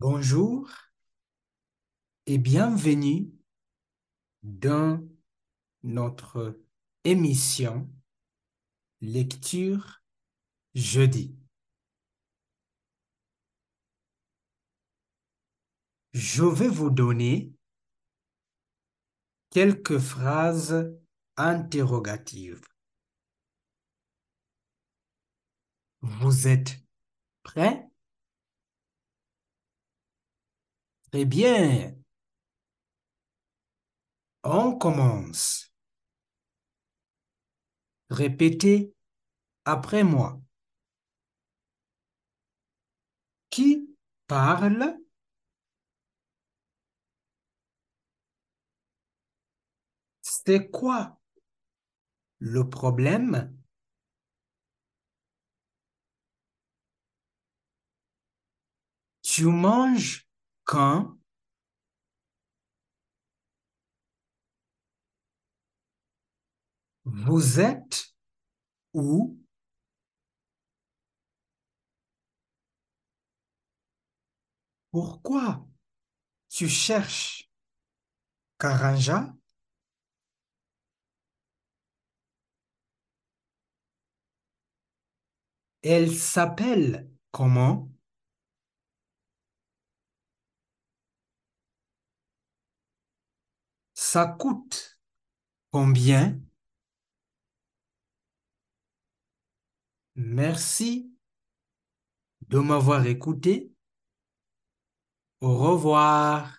Bonjour et bienvenue dans notre émission Lecture jeudi. Je vais vous donner quelques phrases interrogatives. Vous êtes prêts? Très bien. On commence. Répétez après moi. Qui parle? C'est quoi le problème? Tu manges quand? Vous êtes où? Pourquoi tu cherches Karanja? Elle s'appelle comment? Ça coûte combien? Merci de m'avoir écouté. Au revoir.